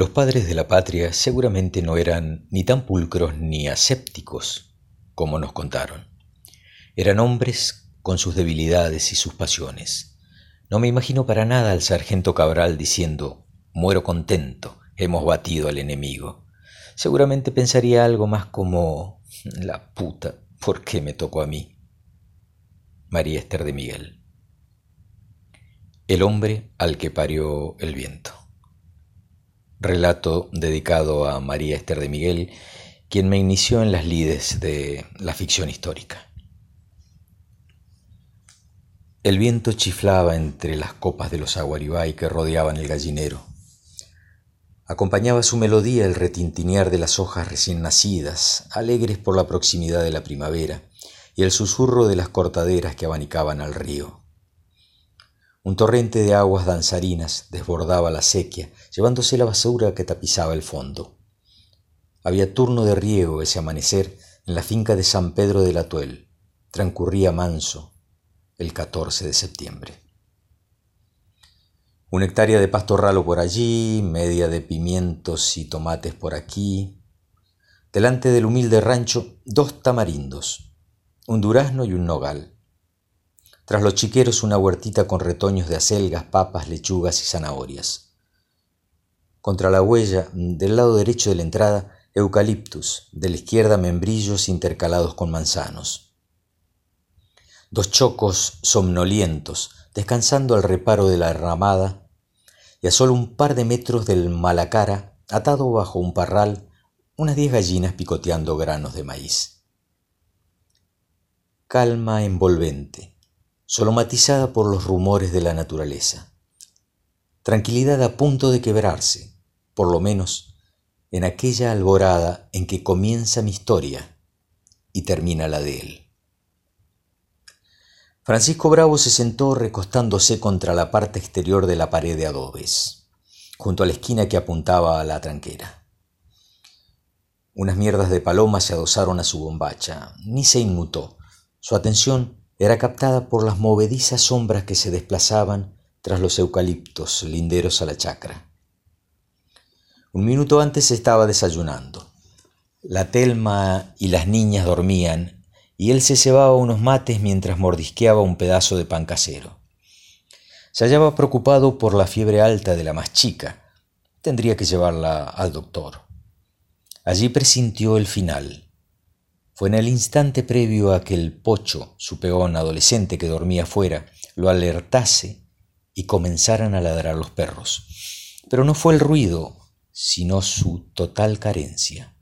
Los padres de la patria seguramente no eran ni tan pulcros ni asépticos como nos contaron. Eran hombres con sus debilidades y sus pasiones. No me imagino para nada al sargento Cabral diciendo muero contento, hemos batido al enemigo. Seguramente pensaría algo más como la puta, ¿por qué me tocó a mí? María Esther de Miguel. El hombre al que parió el viento. Relato dedicado a María Esther de Miguel, quien me inició en las lides de la ficción histórica. El viento chiflaba entre las copas de los aguaribay que rodeaban el gallinero. Acompañaba su melodía el retintinear de las hojas recién nacidas, alegres por la proximidad de la primavera, y el susurro de las cortaderas que abanicaban al río. Un torrente de aguas danzarinas desbordaba la sequía, llevándose la basura que tapizaba el fondo. Había turno de riego ese amanecer en la finca de San Pedro de la Tuel. Transcurría manso el 14 de septiembre. Una hectárea de pasto ralo por allí, media de pimientos y tomates por aquí. Delante del humilde rancho, dos tamarindos, un durazno y un nogal. Tras los chiqueros una huertita con retoños de acelgas, papas, lechugas y zanahorias. Contra la huella, del lado derecho de la entrada, eucaliptus, de la izquierda membrillos intercalados con manzanos. Dos chocos somnolientos, descansando al reparo de la ramada, y a solo un par de metros del malacara, atado bajo un parral, unas diez gallinas picoteando granos de maíz calma envolvente, solo matizada por los rumores de la naturaleza. Tranquilidad a punto de quebrarse, por lo menos en aquella alborada en que comienza mi historia y termina la de él. Francisco Bravo se sentó recostándose contra la parte exterior de la pared de adobes, junto a la esquina que apuntaba a la tranquera. Unas mierdas de paloma se adosaron a su bombacha, ni se inmutó, su atención era captada por las movedizas sombras que se desplazaban tras los eucaliptos linderos a la chacra. Un minuto antes estaba desayunando. La Telma y las niñas dormían y él se cebaba unos mates mientras mordisqueaba un pedazo de pan casero. Se hallaba preocupado por la fiebre alta de la más chica. Tendría que llevarla al doctor. Allí presintió el final. Fue en el instante previo a que el pocho, su peón adolescente que dormía fuera, lo alertase y comenzaran a ladrar los perros. Pero no fue el ruido, sino su total carencia.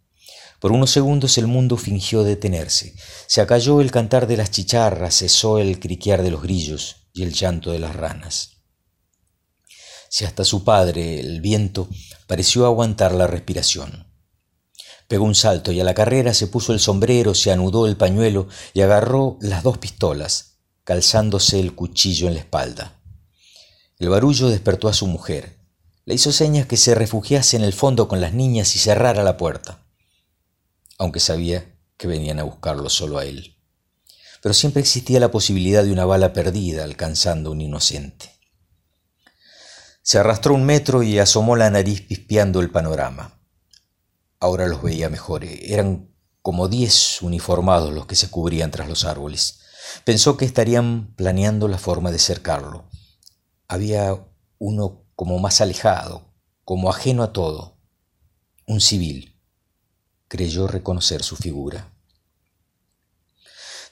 Por unos segundos el mundo fingió detenerse. Se acalló el cantar de las chicharras, cesó el criquear de los grillos y el llanto de las ranas. Si hasta su padre, el viento, pareció aguantar la respiración. Pegó un salto y a la carrera se puso el sombrero, se anudó el pañuelo y agarró las dos pistolas, calzándose el cuchillo en la espalda. El barullo despertó a su mujer. Le hizo señas que se refugiase en el fondo con las niñas y cerrara la puerta, aunque sabía que venían a buscarlo solo a él. Pero siempre existía la posibilidad de una bala perdida alcanzando a un inocente. Se arrastró un metro y asomó la nariz pispeando el panorama. Ahora los veía mejor. Eran como diez uniformados los que se cubrían tras los árboles. Pensó que estarían planeando la forma de cercarlo. Había uno como más alejado, como ajeno a todo. Un civil. Creyó reconocer su figura.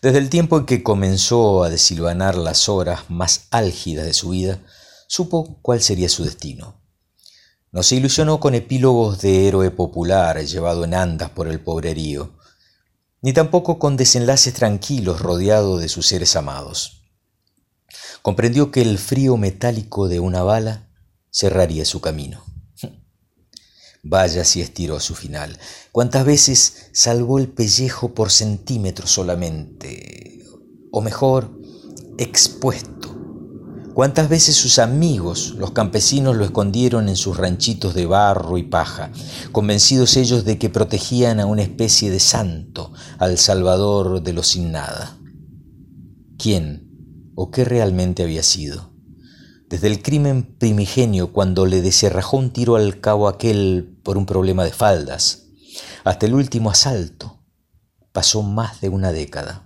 Desde el tiempo en que comenzó a desilvanar las horas más álgidas de su vida, supo cuál sería su destino. No se ilusionó con epílogos de héroe popular llevado en andas por el pobrerío, ni tampoco con desenlaces tranquilos rodeado de sus seres amados. Comprendió que el frío metálico de una bala cerraría su camino. Vaya si estiró su final. ¿Cuántas veces salvó el pellejo por centímetros solamente? O mejor, expuesto ¿Cuántas veces sus amigos, los campesinos, lo escondieron en sus ranchitos de barro y paja, convencidos ellos de que protegían a una especie de santo, al Salvador de los sin nada? ¿Quién o qué realmente había sido? desde el crimen primigenio cuando le deserrajó un tiro al cabo aquel por un problema de faldas, hasta el último asalto, pasó más de una década,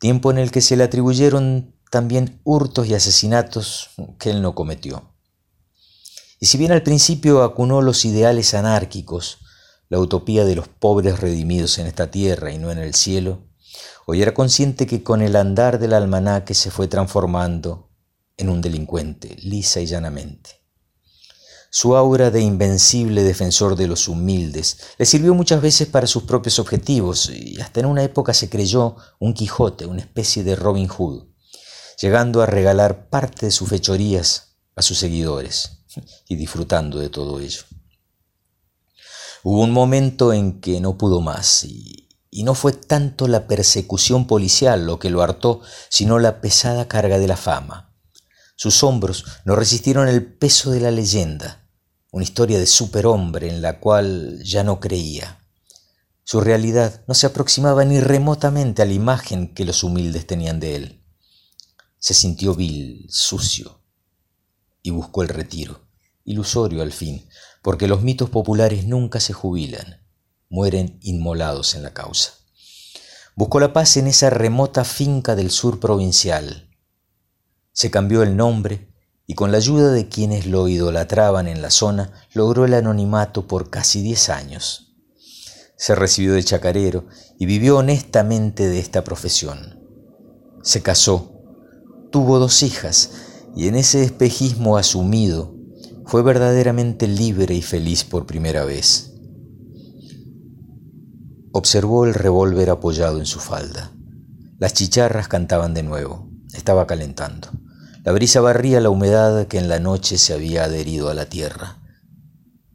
tiempo en el que se le atribuyeron también hurtos y asesinatos que él no cometió. Y si bien al principio acunó los ideales anárquicos, la utopía de los pobres redimidos en esta tierra y no en el cielo, hoy era consciente que con el andar del almanaque se fue transformando en un delincuente, lisa y llanamente. Su aura de invencible defensor de los humildes le sirvió muchas veces para sus propios objetivos y hasta en una época se creyó un Quijote, una especie de Robin Hood, llegando a regalar parte de sus fechorías a sus seguidores y disfrutando de todo ello. Hubo un momento en que no pudo más y, no fue tanto la persecución policial lo que lo hartó, sino la pesada carga de la fama. Sus hombros no resistieron el peso de la leyenda, una historia de superhombre en la cual ya no creía. Su realidad no se aproximaba ni remotamente a la imagen que los humildes tenían de él. Se sintió vil, sucio, y buscó el retiro, ilusorio al fin, porque los mitos populares nunca se jubilan, mueren inmolados en la causa. Buscó la paz en esa remota finca del sur provincial. Se cambió el nombre y con la ayuda de quienes lo idolatraban en la zona logró el anonimato por casi diez años. Se recibió de chacarero y vivió honestamente de esta profesión. Se casó, tuvo dos hijas y en ese espejismo asumido fue verdaderamente libre y feliz por primera vez. Observó el revólver apoyado en su falda. Las chicharras cantaban de nuevo. Estaba calentando. La brisa barría la humedad que en la noche se había adherido a la tierra.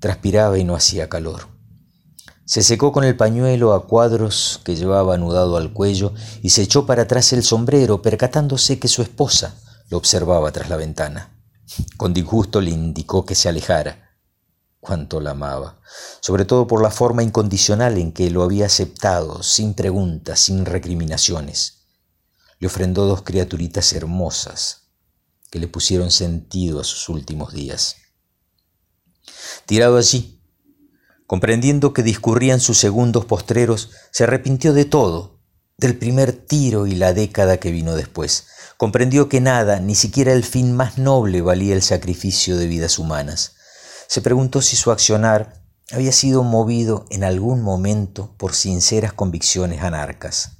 Transpiraba y no hacía calor. Se secó con el pañuelo a cuadros que llevaba anudado al cuello y se echó para atrás el sombrero, percatándose que su esposa lo observaba tras la ventana. Con disgusto le indicó que se alejara. Cuánto la amaba, sobre todo por la forma incondicional en que lo había aceptado, sin preguntas, sin recriminaciones. Le ofrendó dos criaturitas hermosas que le pusieron sentido a sus últimos días. Tirado allí, comprendiendo que discurrían sus segundos postreros, se arrepintió de todo, del primer tiro y la década que vino después, Comprendió que nada, ni siquiera el fin más noble, valía el sacrificio de vidas humanas. Se preguntó si su accionar había sido movido en algún momento por sinceras convicciones anarcas,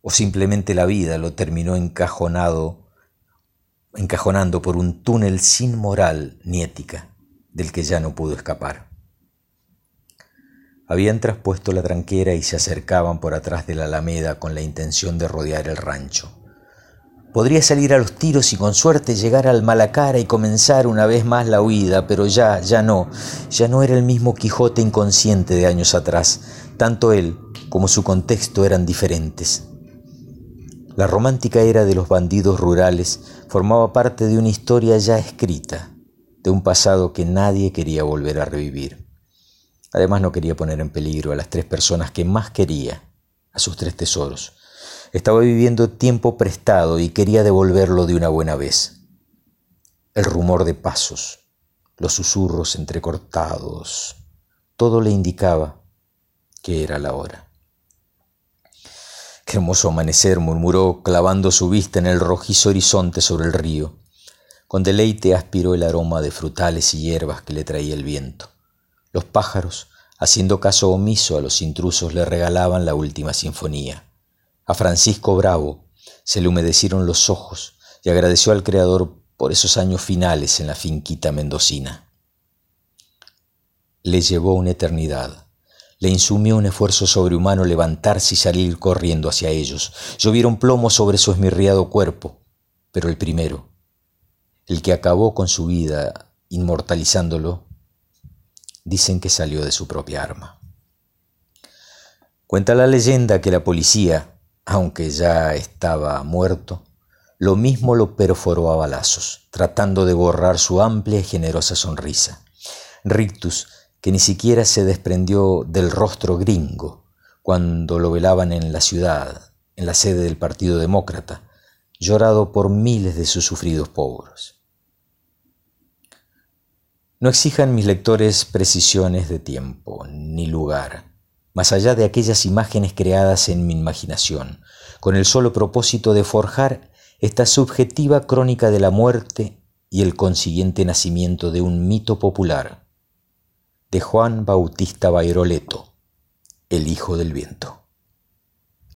o simplemente la vida lo terminó encajonado, encajonando por un túnel sin moral ni ética, del que ya no pudo escapar. Habían traspuesto la tranquera y se acercaban por atrás de la alameda con la intención de rodear el rancho. Podría salir a los tiros y con suerte llegar al Malacara y comenzar una vez más la huida, pero ya, ya no, ya no era el mismo Quijote inconsciente de años atrás. Tanto él como su contexto eran diferentes. La romántica era de los bandidos rurales formaba parte de una historia ya escrita, de un pasado que nadie quería volver a revivir. Además no quería poner en peligro a las tres personas que más quería, a sus tres tesoros, estaba viviendo tiempo prestado y quería devolverlo de una buena vez. El rumor de pasos, los susurros entrecortados, todo le indicaba que era la hora. Qué hermoso amanecer, murmuró, clavando su vista en el rojizo horizonte sobre el río. Con deleite aspiró el aroma de frutales y hierbas que le traía el viento. Los pájaros, haciendo caso omiso a los intrusos, le regalaban la última sinfonía. A Francisco Bravo se le humedecieron los ojos y agradeció al Creador por esos años finales en la finquita mendocina. Le llevó una eternidad. Le insumió un esfuerzo sobrehumano levantarse y salir corriendo hacia ellos. Llovieron plomo sobre su esmirriado cuerpo, pero el primero, el que acabó con su vida inmortalizándolo, dicen que salió de su propia arma. Cuenta la leyenda que la policía, aunque ya estaba muerto, lo mismo lo perforó a balazos, tratando de borrar su amplia y generosa sonrisa. Rictus, que ni siquiera se desprendió del rostro gringo cuando lo velaban en la ciudad, en la sede del Partido Demócrata, llorado por miles de sus sufridos pobres. No exijan mis lectores precisiones de tiempo ni lugar, más allá de aquellas imágenes creadas en mi imaginación, con el solo propósito de forjar esta subjetiva crónica de la muerte y el consiguiente nacimiento de un mito popular, de Juan Bautista Bairoleto, el Hijo del Viento.